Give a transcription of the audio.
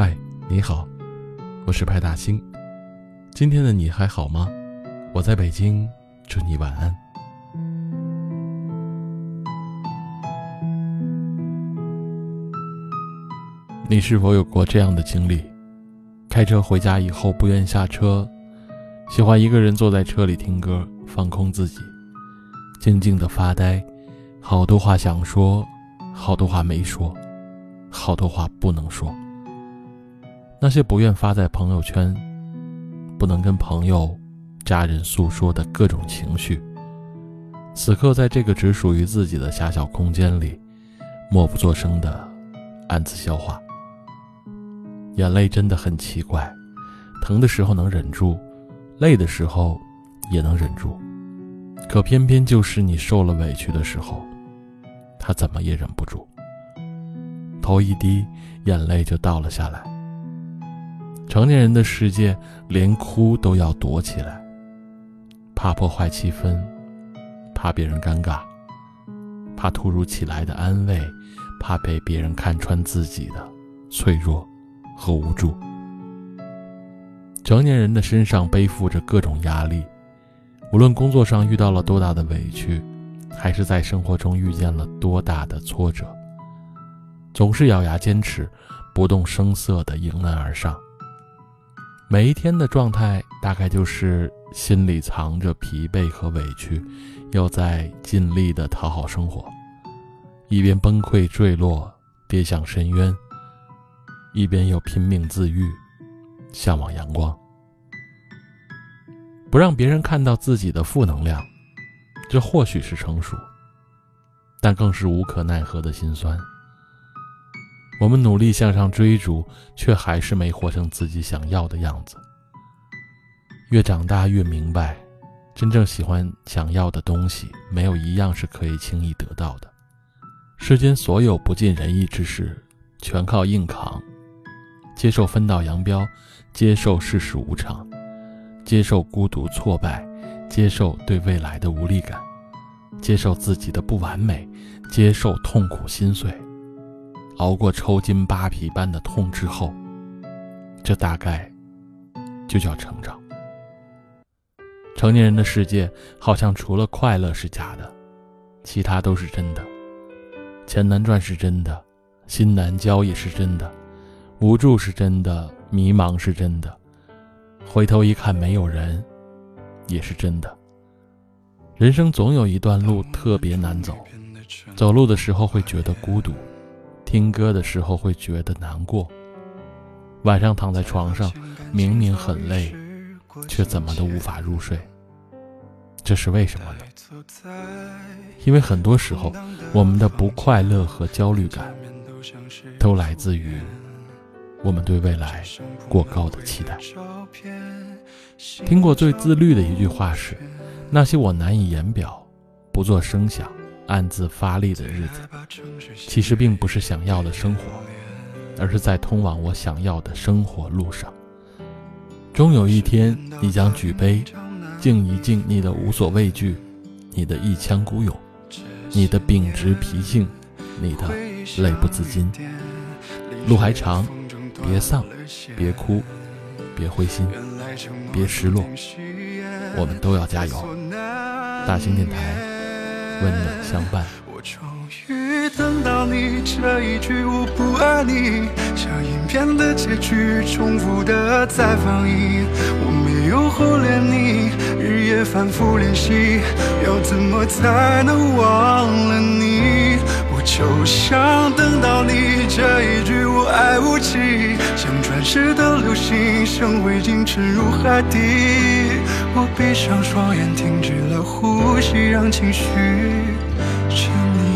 嗨你好，我是派大星。今天的你还好吗？我在北京，祝你晚安。你是否有过这样的经历？开车回家以后不愿下车，喜欢一个人坐在车里听歌，放空自己，静静的发呆。好多话想说，好多话没说，好多话不能说。那些不愿发在朋友圈，不能跟朋友、家人诉说的各种情绪，此刻在这个只属于自己的狭小空间里，默不作声的暗自消化。眼泪真的很奇怪，疼的时候能忍住，累的时候也能忍住，可偏偏就是你受了委屈的时候，他怎么也忍不住，头一低，眼泪就倒了下来。成年人的世界，连哭都要躲起来，怕破坏气氛，怕别人尴尬，怕突如其来的安慰，怕被别人看穿自己的脆弱和无助。成年人的身上背负着各种压力，无论工作上遇到了多大的委屈，还是在生活中遇见了多大的挫折，总是咬牙坚持，不动声色地迎难而上。每一天的状态大概就是心里藏着疲惫和委屈，又在尽力的讨好生活，一边崩溃坠落，跌向深渊，一边又拼命自愈，向往阳光。不让别人看到自己的负能量，这或许是成熟，但更是无可奈何的心酸。我们努力向上追逐，却还是没活成自己想要的样子。越长大越明白，真正喜欢、想要的东西，没有一样是可以轻易得到的。世间所有不尽人意之事，全靠硬扛。接受分道扬镳，接受世事无常，接受孤独挫败，接受对未来的无力感，接受自己的不完美，接受痛苦心碎。熬过抽筋扒皮般的痛之后，这大概就叫成长。成年人的世界好像除了快乐是假的，其他都是真的。钱难赚是真的，心难交也是真的，无助是真的，迷茫是真的，回头一看没有人，也是真的。人生总有一段路特别难走，走路的时候会觉得孤独。听歌的时候会觉得难过，晚上躺在床上，明明很累，却怎么都无法入睡。这是为什么呢？因为很多时候，我们的不快乐和焦虑感，都来自于我们对未来过高的期待。听过最自律的一句话是：那些我难以言表、不做声响。暗自发力的日子，其实并不是想要的生活，而是在通往我想要的生活路上。终有一天，你将举杯，敬一敬你的无所畏惧，你的一腔孤勇，你的秉直脾性，你的泪不自禁。路还长，别丧，别哭，别灰心，别失落，我们都要加油。大型电台。温暖相伴。我终于等到你这一句我不爱你像影片的结局重复的在放映我没有忽略你日夜反复练习要怎么才能忘了你？我就想等到你这一句我爱无期像转世的流星像灰烬沉入海底。我闭上双眼停止了呼吸让情绪沉溺